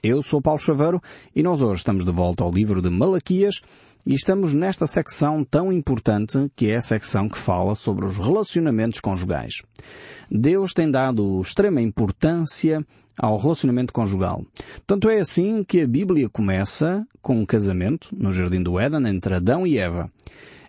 Eu sou Paulo Chaveiro e nós hoje estamos de volta ao livro de Malaquias e estamos nesta secção tão importante que é a secção que fala sobre os relacionamentos conjugais. Deus tem dado extrema importância ao relacionamento conjugal. Tanto é assim que a Bíblia começa com um casamento no Jardim do Éden entre Adão e Eva.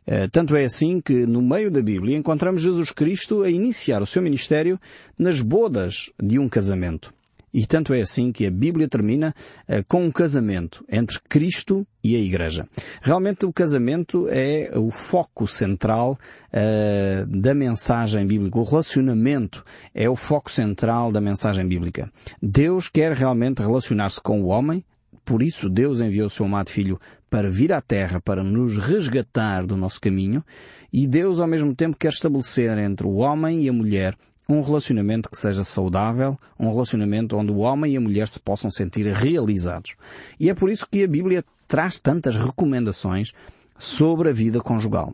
Eh, tanto é assim que no meio da Bíblia encontramos Jesus Cristo a iniciar o seu ministério nas bodas de um casamento. E tanto é assim que a Bíblia termina uh, com um casamento entre Cristo e a Igreja. Realmente o casamento é o foco central uh, da mensagem bíblica. O relacionamento é o foco central da mensagem bíblica. Deus quer realmente relacionar-se com o homem, por isso Deus enviou o seu amado Filho para vir à Terra, para nos resgatar do nosso caminho, e Deus ao mesmo tempo quer estabelecer entre o homem e a mulher um relacionamento que seja saudável, um relacionamento onde o homem e a mulher se possam sentir realizados. E é por isso que a Bíblia traz tantas recomendações sobre a vida conjugal.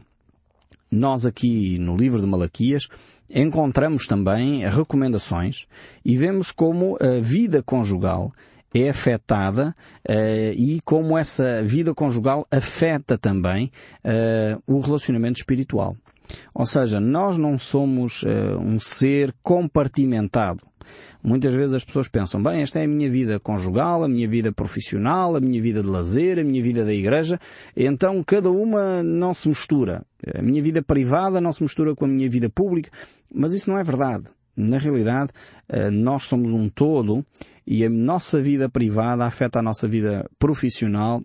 Nós aqui no livro de Malaquias encontramos também recomendações e vemos como a vida conjugal é afetada uh, e como essa vida conjugal afeta também uh, o relacionamento espiritual. Ou seja, nós não somos uh, um ser compartimentado. Muitas vezes as pessoas pensam, bem, esta é a minha vida conjugal, a minha vida profissional, a minha vida de lazer, a minha vida da igreja, então cada uma não se mistura. A minha vida privada não se mistura com a minha vida pública, mas isso não é verdade. Na realidade, eh, nós somos um todo e a nossa vida privada afeta a nossa vida profissional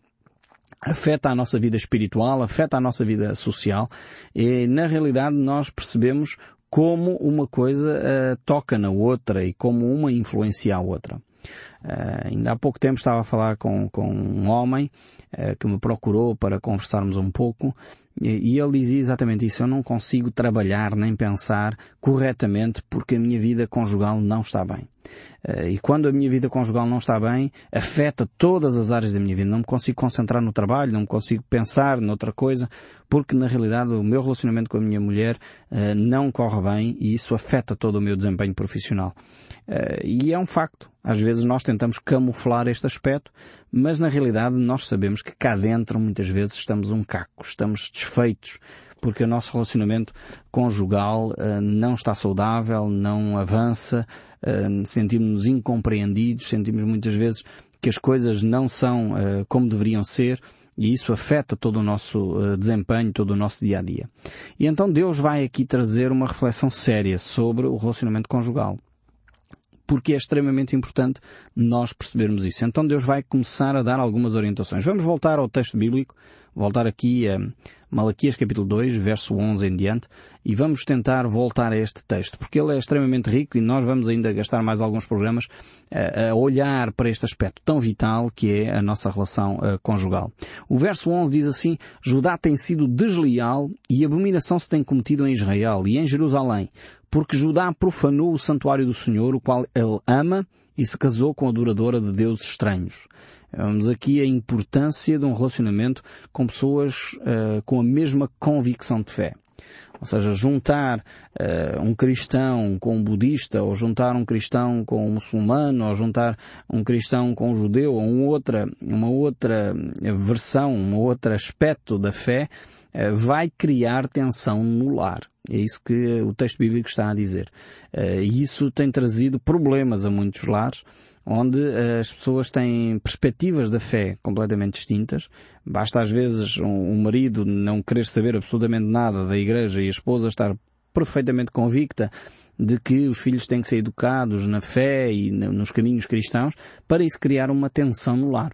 afeta a nossa vida espiritual, afeta a nossa vida social e na realidade nós percebemos como uma coisa uh, toca na outra e como uma influencia a outra. Uh, ainda há pouco tempo estava a falar com, com um homem uh, que me procurou para conversarmos um pouco e, ele dizia exatamente isso. Eu não consigo trabalhar nem pensar corretamente porque a minha vida conjugal não está bem. Eh, e quando a minha vida conjugal não está bem, afeta todas as áreas da minha vida. Não me consigo concentrar no trabalho, não me consigo pensar noutra coisa, porque na realidade o meu relacionamento com a minha mulher uh, não corre bem e isso afeta todo o meu desempenho profissional. Uh, e é um facto. Às vezes nós tentamos camuflar este aspecto, mas na realidade nós sabemos que cá dentro muitas vezes estamos um caco, estamos desfeitos, porque o nosso relacionamento conjugal uh, não está saudável, não avança, uh, sentimos-nos incompreendidos, sentimos muitas vezes que as coisas não são uh, como deveriam ser e isso afeta todo o nosso desempenho, todo o nosso dia a dia. E então Deus vai aqui trazer uma reflexão séria sobre o relacionamento conjugal porque é extremamente importante nós percebermos isso. Então Deus vai começar a dar algumas orientações. Vamos voltar ao texto bíblico, voltar aqui a Malaquias capítulo 2, verso 11 em diante, e vamos tentar voltar a este texto, porque ele é extremamente rico e nós vamos ainda gastar mais alguns programas a, a olhar para este aspecto tão vital que é a nossa relação uh, conjugal. O verso 11 diz assim, Judá tem sido desleal e abominação se tem cometido em Israel e em Jerusalém, porque Judá profanou o santuário do Senhor, o qual ele ama, e se casou com a adoradora de deuses estranhos. Vemos aqui a importância de um relacionamento com pessoas uh, com a mesma convicção de fé. Ou seja, juntar uh, um cristão com um budista, ou juntar um cristão com um muçulmano, ou juntar um cristão com um judeu, ou uma outra, uma outra versão, um outro aspecto da fé, uh, vai criar tensão no lar. É isso que o texto bíblico está a dizer. E isso tem trazido problemas a muitos lares, onde eh, as pessoas têm perspectivas da fé completamente distintas. Basta às vezes um, um, marido não querer saber absolutamente nada da igreja e a esposa estar perfeitamente convicta de que os filhos têm que ser educados na fé e nos caminhos cristãos para isso criar uma tensão no lar.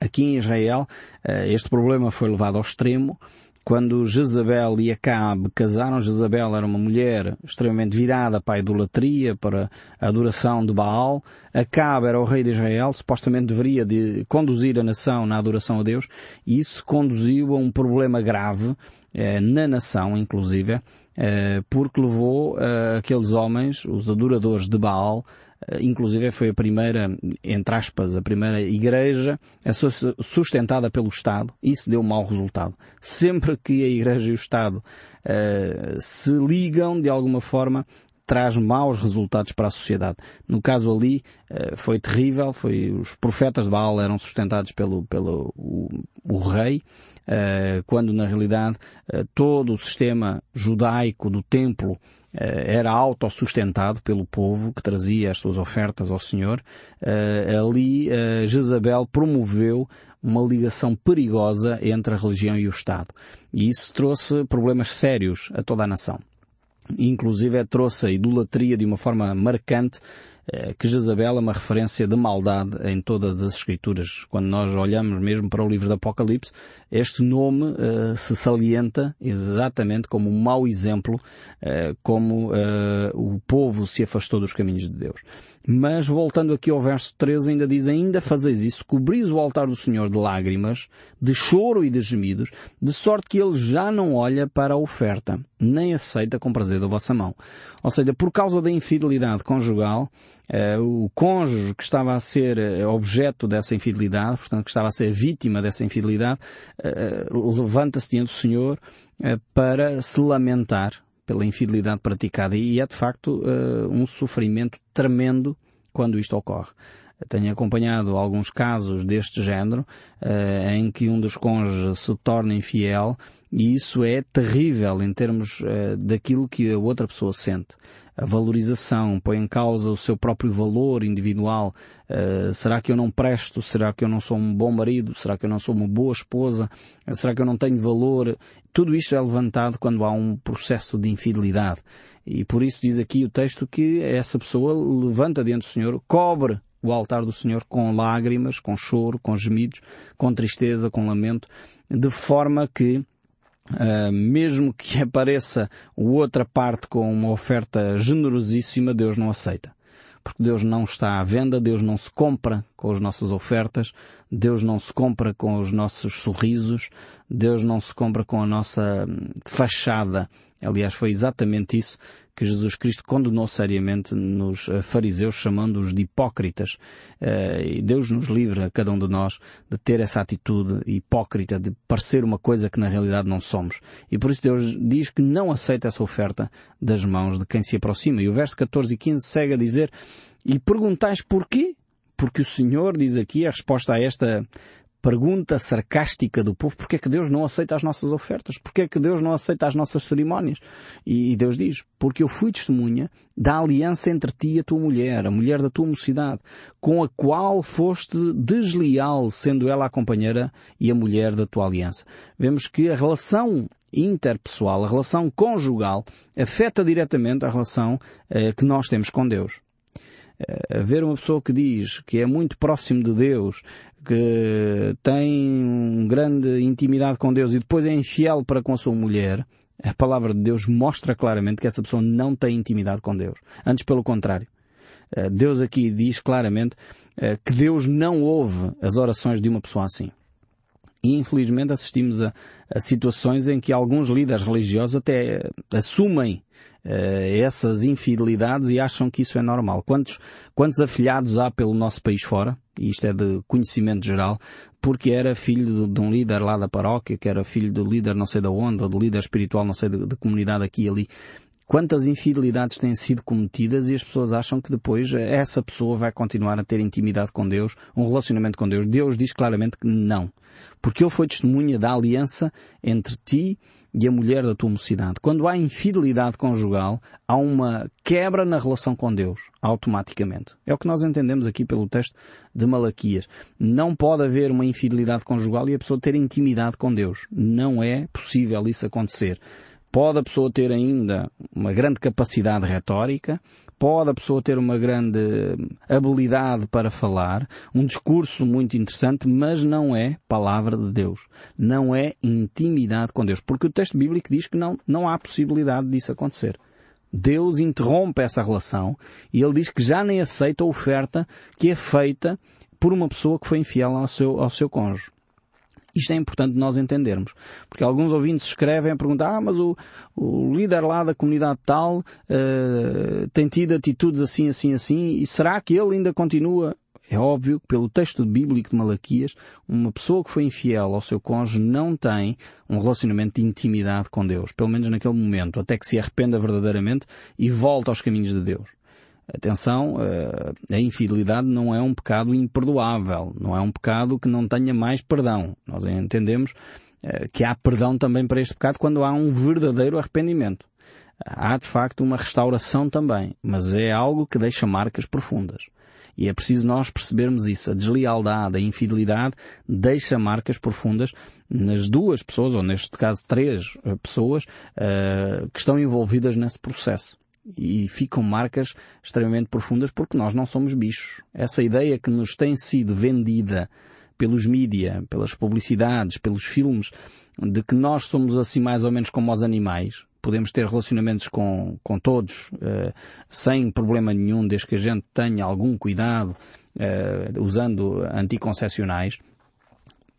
Aqui em Israel, eh, este problema foi levado ao extremo quando Jezabel e Acabe casaram, Jezabel era uma mulher extremamente virada para a idolatria, para a adoração de Baal. Acabe era o rei de Israel, supostamente deveria de conduzir a nação na adoração a Deus, e isso conduziu a um problema grave eh, na nação, inclusive, eh, porque levou eh, aqueles homens, os adoradores de Baal, inclusive foi a primeira, entre aspas, a primeira igreja sustentada pelo Estado. Isso deu um mau resultado. Sempre que a igreja e o Estado uh, se ligam de alguma forma, traz maus resultados para a sociedade. No caso ali, uh, foi terrível, foi, os profetas de Baal eram sustentados pelo, pelo o, o rei, uh, quando na realidade todo o sistema judaico do templo era autossustentado pelo povo que trazia as suas ofertas ao Senhor. Ali Jezabel promoveu uma ligação perigosa entre a religião e o Estado. E isso trouxe problemas sérios a toda a nação. Inclusive trouxe a idolatria de uma forma marcante eh, que Jezabel é uma referência de maldade em todas as escrituras. Quando nós olhamos mesmo para o livro do Apocalipse, este nome uh, se salienta exatamente como um mau exemplo, uh, como uh, o povo se afastou dos caminhos de Deus. Mas voltando aqui ao verso 13, ainda diz, ainda fazeis isso, cobris o altar do Senhor de lágrimas, de choro e de gemidos, de sorte que ele já não olha para a oferta, nem aceita com prazer da vossa mão. Ou seja, por causa da infidelidade conjugal, o cônjuge que estava a ser objeto dessa infidelidade, portanto que estava a ser vítima dessa infidelidade, levanta-se diante do Senhor para se lamentar pela infidelidade praticada. E é de facto um sofrimento tremendo quando isto ocorre. Tenho acompanhado alguns casos deste género uh, em que um dos cônjuges se torna infiel e isso é terrível em termos uh, daquilo que a outra pessoa sente a valorização, põe em causa o seu próprio valor individual. Uh, será que eu não presto? Será que eu não sou um bom marido? Será que eu não sou uma boa esposa? Será que eu não tenho valor? Tudo isto é levantado quando há um processo de infidelidade. E por isso diz aqui o texto que essa pessoa levanta diante do Senhor, cobre o altar do Senhor com lágrimas, com choro, com gemidos, com tristeza, com lamento, de forma que Uh, mesmo que apareça outra parte com uma oferta generosíssima, Deus não aceita. Porque Deus não está à venda, Deus não se compra com as nossas ofertas, Deus não se compra com os nossos sorrisos, Deus não se compra com a nossa hum, fachada. Aliás, foi exatamente isso que Jesus Cristo condenou seriamente nos eh, fariseus, chamando-os de hipócritas. Eh, e Deus nos livra, cada um de nós, de ter essa atitude hipócrita, de parecer uma coisa que na realidade não somos. E por isso Deus diz que não aceita essa oferta das mãos de quem se aproxima. E o verso 14 e 15 segue a dizer, e perguntais porquê? Porque o Senhor diz aqui a resposta a esta pergunta sarcástica do povo, porque é que Deus não aceita as nossas ofertas? Porque é que Deus não aceita as nossas cerimónias? E Deus diz, porque eu fui testemunha da aliança entre ti e a tua mulher, a mulher da tua mocidade, com a qual foste desleal, sendo ela a companheira e a mulher da tua aliança. Vemos que a relação interpessoal, a relação conjugal, afeta diretamente a relação eh, que nós temos com Deus. Uh, ver uma pessoa que diz que é muito próximo de Deus, que tem uma grande intimidade com Deus e depois é infiel para com a sua mulher, a palavra de Deus mostra claramente que essa pessoa não tem intimidade com Deus. Antes pelo contrário. Eh, Deus aqui diz claramente eh, que Deus não ouve as orações de uma pessoa assim. E infelizmente assistimos a, a situações em que alguns líderes religiosos até assumem uh, essas infidelidades e acham que isso é normal. Quantos, quantos afilhados há pelo nosso país fora? E isto é de conhecimento geral, porque era filho de, um líder lá da paróquia, que era filho do líder não sei da onde, ou de líder espiritual não sei de, de comunidade aqui e ali. Quantas infidelidades têm sido cometidas e as pessoas acham que depois essa pessoa vai continuar a ter intimidade com Deus, um relacionamento com Deus. Deus diz claramente que não. Porque Ele foi testemunha da aliança entre ti e a mulher da tua mocidade. Quando há infidelidade conjugal, há uma quebra na relação com Deus, automaticamente. É o que nós entendemos aqui pelo texto de Malaquias. Não pode haver uma infidelidade conjugal e a pessoa ter intimidade com Deus. Não é possível isso acontecer. Pode a pessoa ter ainda uma grande capacidade retórica, pode a pessoa ter uma grande habilidade para falar, um discurso muito interessante, mas não é palavra de Deus. Não é intimidade com Deus. Porque o texto bíblico diz que não, não há possibilidade disso acontecer. Deus interrompe essa relação e ele diz que já nem aceita a oferta que é feita por uma pessoa que foi infiel ao seu, ao seu cônjuge. Isto é importante nós entendermos. Porque alguns ouvintes escrevem a perguntar, ah, mas o, o líder lá da comunidade tal uh, tem tido atitudes assim, assim, assim, e será que ele ainda continua? É óbvio que pelo texto bíblico de Malaquias, uma pessoa que foi infiel ao seu cônjuge não tem um relacionamento de intimidade com Deus, pelo menos naquele momento, até que se arrependa verdadeiramente e volta aos caminhos de Deus. Atenção, eh, a infidelidade não é um pecado imperdoável, não é um pecado que não tenha mais perdão. Nós entendemos eh, que há perdão também para este pecado quando há um verdadeiro arrependimento. Há de facto uma restauração também, mas é algo que deixa marcas profundas. E é preciso nós percebermos isso. A deslealdade, a infidelidade deixa marcas profundas nas duas pessoas, ou neste caso três eh, pessoas, que estão envolvidas nesse processo e ficam marcas extremamente profundas porque nós não somos bichos. Essa ideia que nos tem sido vendida pelos mídia, pelas publicidades, pelos filmes, de que nós somos assim mais ou menos como os animais, podemos ter relacionamentos com, com todos, uh, sem problema nenhum, desde que a gente tenha algum cuidado, uh, usando anticoncepcionais,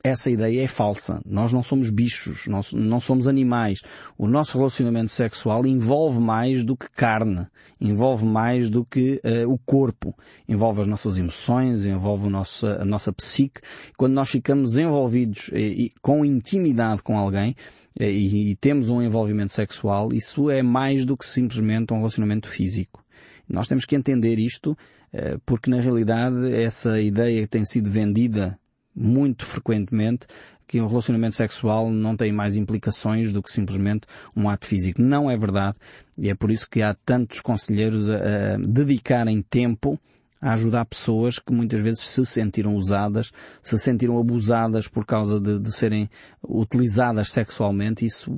essa ideia é falsa. Nós não somos bichos, nós não somos animais. O nosso relacionamento sexual envolve mais do que carne, envolve mais do que uh, o corpo, envolve as nossas emoções, envolve a nossa, a nossa psique. Quando nós ficamos envolvidos e, e, com intimidade com alguém eh, e, e temos um envolvimento sexual, isso é mais do que simplesmente um relacionamento físico. Nós temos que entender isto eh, porque na realidade essa ideia que tem sido vendida muito frequentemente que o relacionamento sexual não tem mais implicações do que simplesmente um ato físico. Não é verdade. E é por isso que há tantos conselheiros a, a dedicarem tempo a ajudar pessoas que muitas vezes se sentiram usadas, se sentiram abusadas por causa de, de serem utilizadas sexualmente. Isso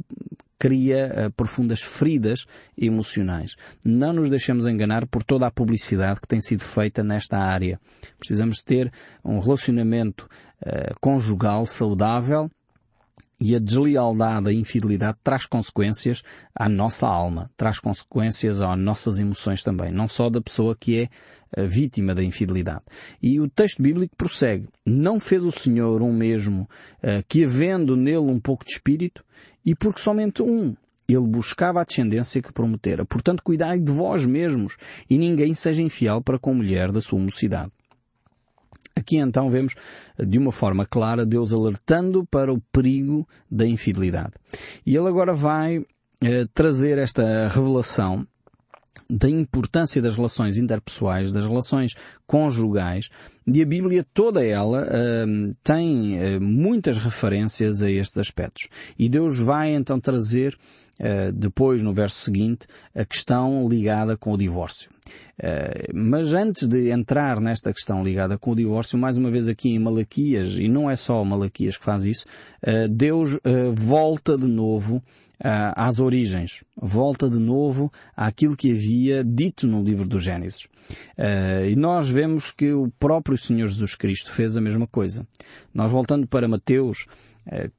cria uh, profundas feridas emocionais. Não nos deixemos enganar por toda a publicidade que tem sido feita nesta área. Precisamos ter um relacionamento uh, conjugal saudável e a deslealdade, a infidelidade traz consequências à nossa alma, traz consequências às nossas emoções também, não só da pessoa que é eh, vítima da infidelidade. E o texto bíblico prossegue. Não fez o Senhor um mesmo que havendo nele um pouco de espírito e porque somente um ele buscava a descendência que prometera. Portanto, cuidai de vós mesmos e ninguém seja infiel para com a mulher da sua mocidade. Aqui então vemos de uma forma clara Deus alertando para o perigo da infidelidade. E ele agora vai eh, trazer esta revelação da importância das relações interpessoais, das relações conjugais, e a Bíblia toda ela uh, tem uh, muitas referências a estes aspectos. E Deus vai então trazer Uh, depois, no verso seguinte, a questão ligada com o divórcio. Mas antes de entrar nesta questão ligada com o divórcio, mais uma vez aqui em Malaquias, e não é só Malaquias que faz isso, Deus volta de novo às origens. Volta de novo àquilo que havia dito no livro do Gênesis. e nós vemos que o próprio Senhor Jesus Cristo fez a mesma coisa. Nós voltando para Mateus,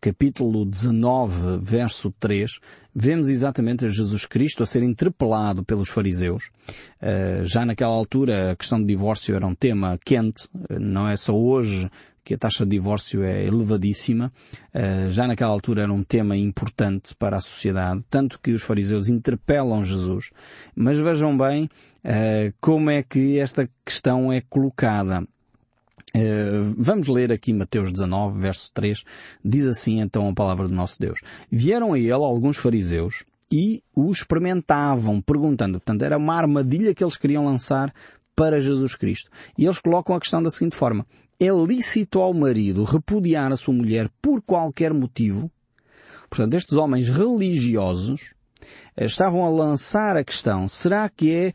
capítulo 19, verso 3, vemos exatamente a Jesus Cristo a ser interpelado pelos fariseus. Já naquela altura a questão de divórcio era um tema quente, não é só hoje que a taxa de divórcio é elevadíssima. Uh, já naquela altura era um tema importante para a sociedade, tanto que os fariseus interpelam Jesus. Mas vejam bem uh, como é que esta questão é colocada. Uh, vamos ler aqui Mateus 19, verso 3. Diz assim então a palavra do nosso Deus. Vieram a ele alguns fariseus e o experimentavam, perguntando. Portanto, era uma armadilha que eles queriam lançar para Jesus Cristo. E eles colocam a questão da seguinte forma. É lícito ao marido repudiar a sua mulher por qualquer motivo? Portanto, estes homens religiosos eh, estavam a lançar a questão, será que é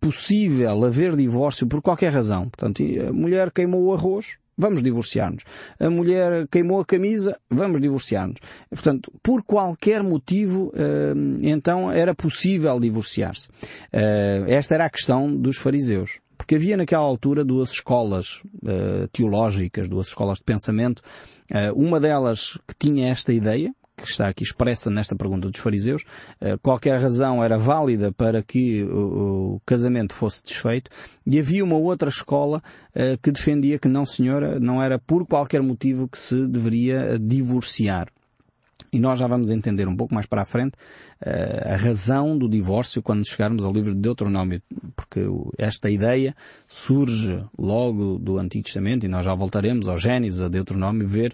possível haver divórcio por qualquer razão. Portanto, a mulher queimou o arroz, vamos divorciar-nos. A mulher queimou a camisa, vamos divorciar-nos. Portanto, por qualquer motivo, eh, então era possível divorciar-se. Eh, esta era a questão dos fariseus. Porque havia naquela altura duas escolas eh, teológicas, duas escolas de pensamento. Uma delas que tinha esta ideia, que está aqui expressa nesta pergunta dos fariseus, eh, qualquer razão era válida para que o casamento fosse desfeito, e havia uma outra escola eh, que defendia que não senhora, não era por qualquer motivo que se deveria divorciar. E nós já vamos entender um pouco mais para a frente a razão do divórcio quando chegarmos ao livro de Deuteronômio, porque esta ideia surge logo do Antigo Testamento e nós já voltaremos ao Gênesis, a Deuteronômio, ver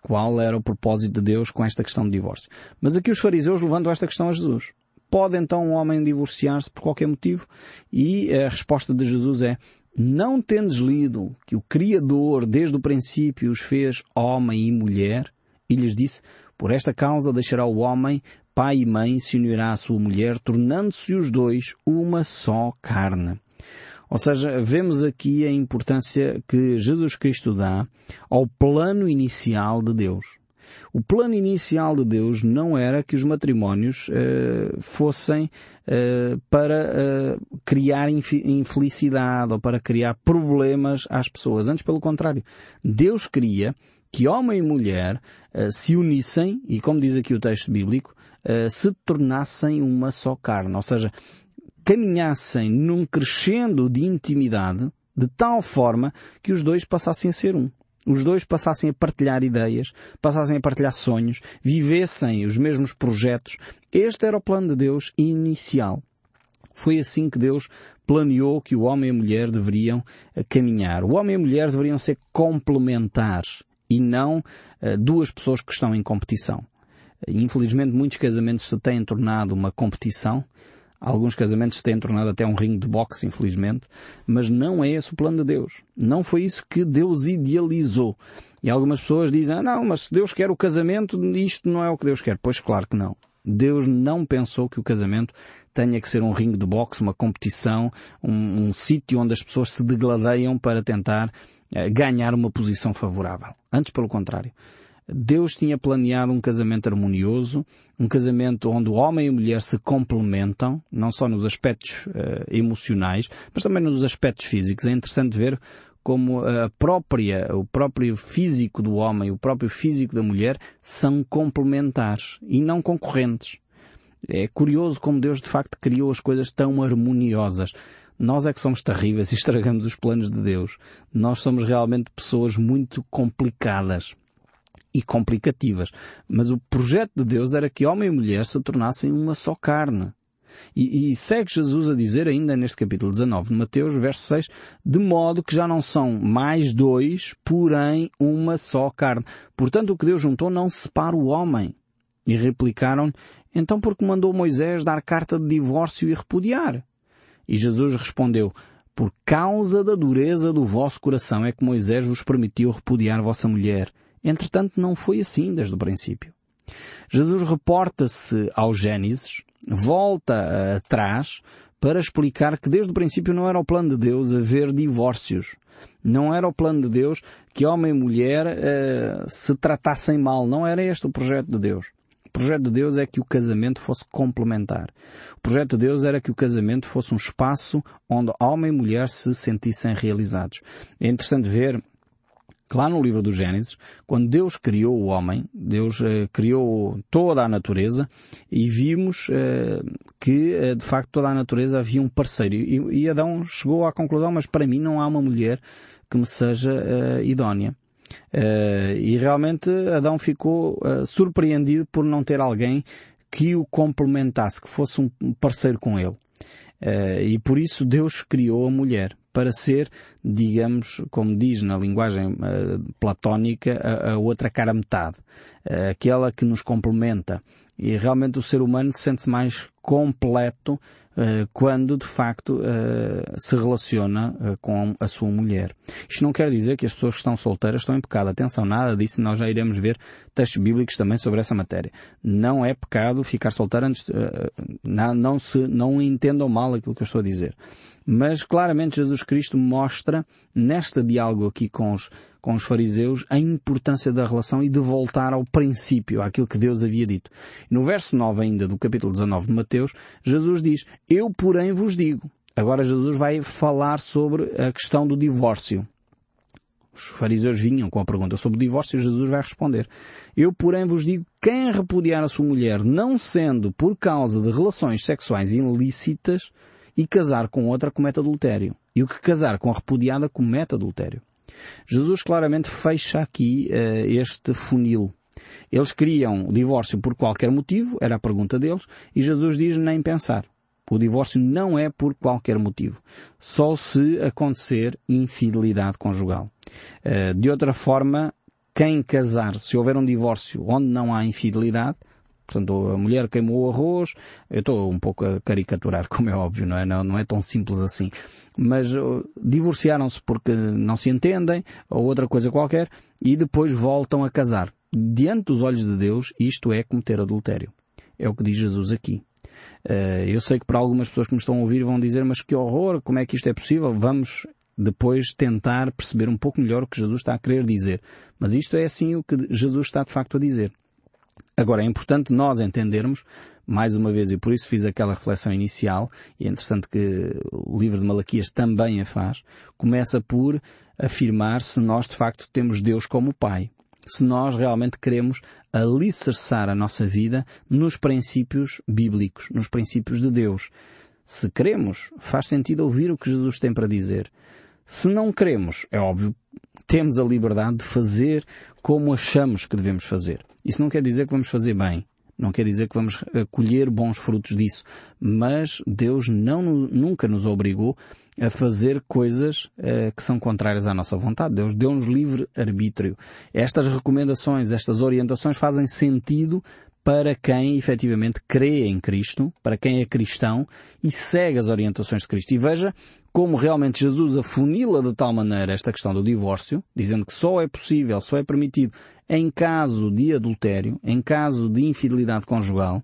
qual era o propósito de Deus com esta questão do divórcio. Mas aqui os fariseus levantam esta questão a Jesus. Pode então um homem divorciar-se por qualquer motivo? E a resposta de Jesus é, não tendes lido que o Criador desde o princípio os fez homem e mulher? E lhes disse, por esta causa deixará o homem pai e mãe se unirá à sua mulher, tornando-se os dois uma só carne. Ou seja, vemos aqui a importância que Jesus Cristo dá ao plano inicial de Deus. O plano inicial de Deus não era que os matrimónios uh, fossem uh, para uh, criar infelicidade ou para criar problemas às pessoas. Antes, pelo contrário. Deus queria que homem e mulher uh, se unissem e, como diz aqui o texto bíblico, uh, se tornassem uma só carne. Ou seja, caminhassem num crescendo de intimidade de tal forma que os dois passassem a ser um. Os dois passassem a partilhar ideias, passassem a partilhar sonhos, vivessem os mesmos projetos. Este era o plano de Deus inicial. Foi assim que Deus planeou que o homem e a mulher deveriam eh, caminhar. O homem e a mulher deveriam ser complementares e não uh, duas pessoas que estão em competição. Infelizmente, muitos casamentos se têm tornado uma competição. Alguns casamentos têm tornado até um ringue de boxe, infelizmente. Mas não é esse o plano de Deus. Não foi isso que Deus idealizou. E algumas pessoas dizem, ah, não, mas se Deus quer o casamento, isto não é o que Deus quer. Pois claro que não. Deus não pensou que o casamento tenha que ser um ringue de boxe, uma competição, um, um sítio onde as pessoas se degladeiam para tentar eh, ganhar uma posição favorável. Antes, pelo contrário. Deus tinha planeado um casamento harmonioso, um casamento onde o homem e a mulher se complementam, não só nos aspectos uh, emocionais, mas também nos aspectos físicos. É interessante ver como a própria, o próprio físico do homem, o próprio físico da mulher são complementares e não concorrentes. É curioso como Deus de facto criou as coisas tão harmoniosas. Nós é que somos terríveis e estragamos os planos de Deus. Nós somos realmente pessoas muito complicadas e complicativas. Mas o projeto de Deus era que homem e mulher se tornassem uma só carne. E, e, segue Jesus a dizer ainda neste capítulo 19 de Mateus, verso 6, de modo que já não são mais dois, porém uma só carne. Portanto, o que Deus juntou não separa o homem. E replicaram então por que mandou Moisés dar carta de divórcio e repudiar? E Jesus respondeu, por causa da dureza do vosso coração é que Moisés vos permitiu repudiar vossa mulher. Entretanto, não foi assim desde o princípio. Jesus reporta-se ao Gênesis, volta atrás para explicar que desde o princípio não era o plano de Deus haver divórcios. Não era o plano de Deus que homem e mulher uh, se tratassem mal. Não era este o projeto de Deus. O projeto de Deus é que o casamento fosse complementar. O projeto de Deus era que o casamento fosse um espaço onde homem e mulher se sentissem realizados. É interessante ver lá no livro do Gênesis, quando Deus criou o homem, Deus eh, criou toda a natureza e vimos eh, que eh, de facto toda a natureza havia um parceiro. E, e, Adão chegou à conclusão, mas para mim não há uma mulher que me seja eh, idónea. Uh, e realmente Adão ficou uh, surpreendido por não ter alguém que o complementasse, que fosse um parceiro com ele. E por isso Deus criou a mulher para ser, digamos, como diz na linguagem platónica, a, a, outra cara metade, aquela que nos complementa. E realmente o ser humano sente-se mais completo quando de facto eh, se relaciona eh, com a sua mulher. Isto não quer dizer que as pessoas que estão solteiras estão em pecado. Atenção, nada disso, nós já iremos ver textos bíblicos também sobre essa matéria. Não é pecado ficar solteiro antes, não se, não entendam mal aquilo que eu estou a dizer. Mas claramente Jesus Cristo mostra nesta diálogo aqui com os, com os fariseus a importância da relação e de voltar ao princípio, àquilo que Deus havia dito. No verso 9 ainda do capítulo 19 de Mateus, Jesus diz, eu porém vos digo. Agora Jesus vai falar sobre a questão do divórcio. Os fariseus vinham com a pergunta sobre o divórcio e Jesus vai responder. Eu, porém, vos digo, quem repudiar a sua mulher, não sendo por causa de relações sexuais ilícitas, e casar com outra comete adultério. E o que casar com a repudiada comete adultério. Jesus claramente fecha aqui uh, este funil. Eles queriam o divórcio por qualquer motivo, era a pergunta deles, e Jesus diz nem pensar. O divórcio não é por qualquer motivo. Só se acontecer infidelidade conjugal. Eh, de outra forma, quem casar, se houver um divórcio onde não há infidelidade, portanto a mulher queimou o arroz, eu estou um pouco a caricaturar, como é óbvio, não é? Não, não é tão simples assim. Mas uh, divorciaram-se porque não se entendem, ou outra coisa qualquer, e depois voltam a casar. Diante dos olhos de Deus, isto é cometer adultério. É o que diz Jesus aqui. Uh, eu sei que para algumas pessoas que me estão a ouvir vão dizer, mas que horror, como é que isto é possível? Vamos depois tentar perceber um pouco melhor o que Jesus está a querer dizer. Mas isto é assim o que Jesus está de facto a dizer. Agora, é importante nós entendermos, mais uma vez, e por isso fiz aquela reflexão inicial, e é interessante que o livro de Malaquias também a faz, começa por afirmar se nós de facto temos Deus como Pai. Se nós realmente queremos alicerçar a nossa vida nos princípios bíblicos, nos princípios de Deus. Se queremos, faz sentido ouvir o que Jesus tem para dizer. Se não queremos, é óbvio, temos a liberdade de fazer como achamos que devemos fazer. Isso não quer dizer que vamos fazer bem. Não quer dizer que vamos colher bons frutos disso. Mas Deus não, nunca nos obrigou a fazer coisas uh, que são contrárias à nossa vontade. Deus deu-nos livre arbítrio. Estas recomendações, estas orientações fazem sentido para quem efetivamente crê em Cristo, para quem é cristão e segue as orientações de Cristo. E veja como realmente Jesus afunila de tal maneira esta questão do divórcio, dizendo que só é possível, só é permitido em caso de adultério, em caso de infidelidade conjugal,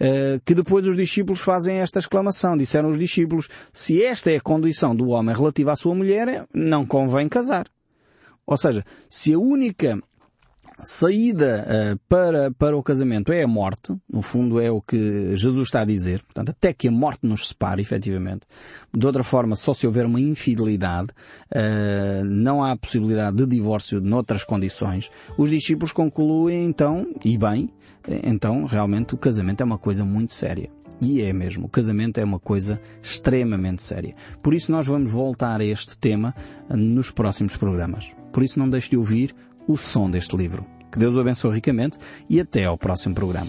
eh, que depois os discípulos fazem esta exclamação. Disseram os discípulos, se esta é a condição do homem relativa à sua mulher, não convém casar. Ou seja, se a única saída uh, para, para o casamento é a morte, no fundo é o que Jesus está a dizer, portanto, até que a morte nos separe, efetivamente. De outra forma, só se houver uma infidelidade, uh, não há possibilidade de divórcio noutras condições. Os discípulos concluem então, e bem, então realmente o casamento é uma coisa muito séria. E é mesmo, o casamento é uma coisa extremamente séria. Por isso nós vamos voltar a este tema nos próximos programas. Por isso não deixe de ouvir o som deste livro. Que Deus o abençoe ricamente e até ao próximo programa.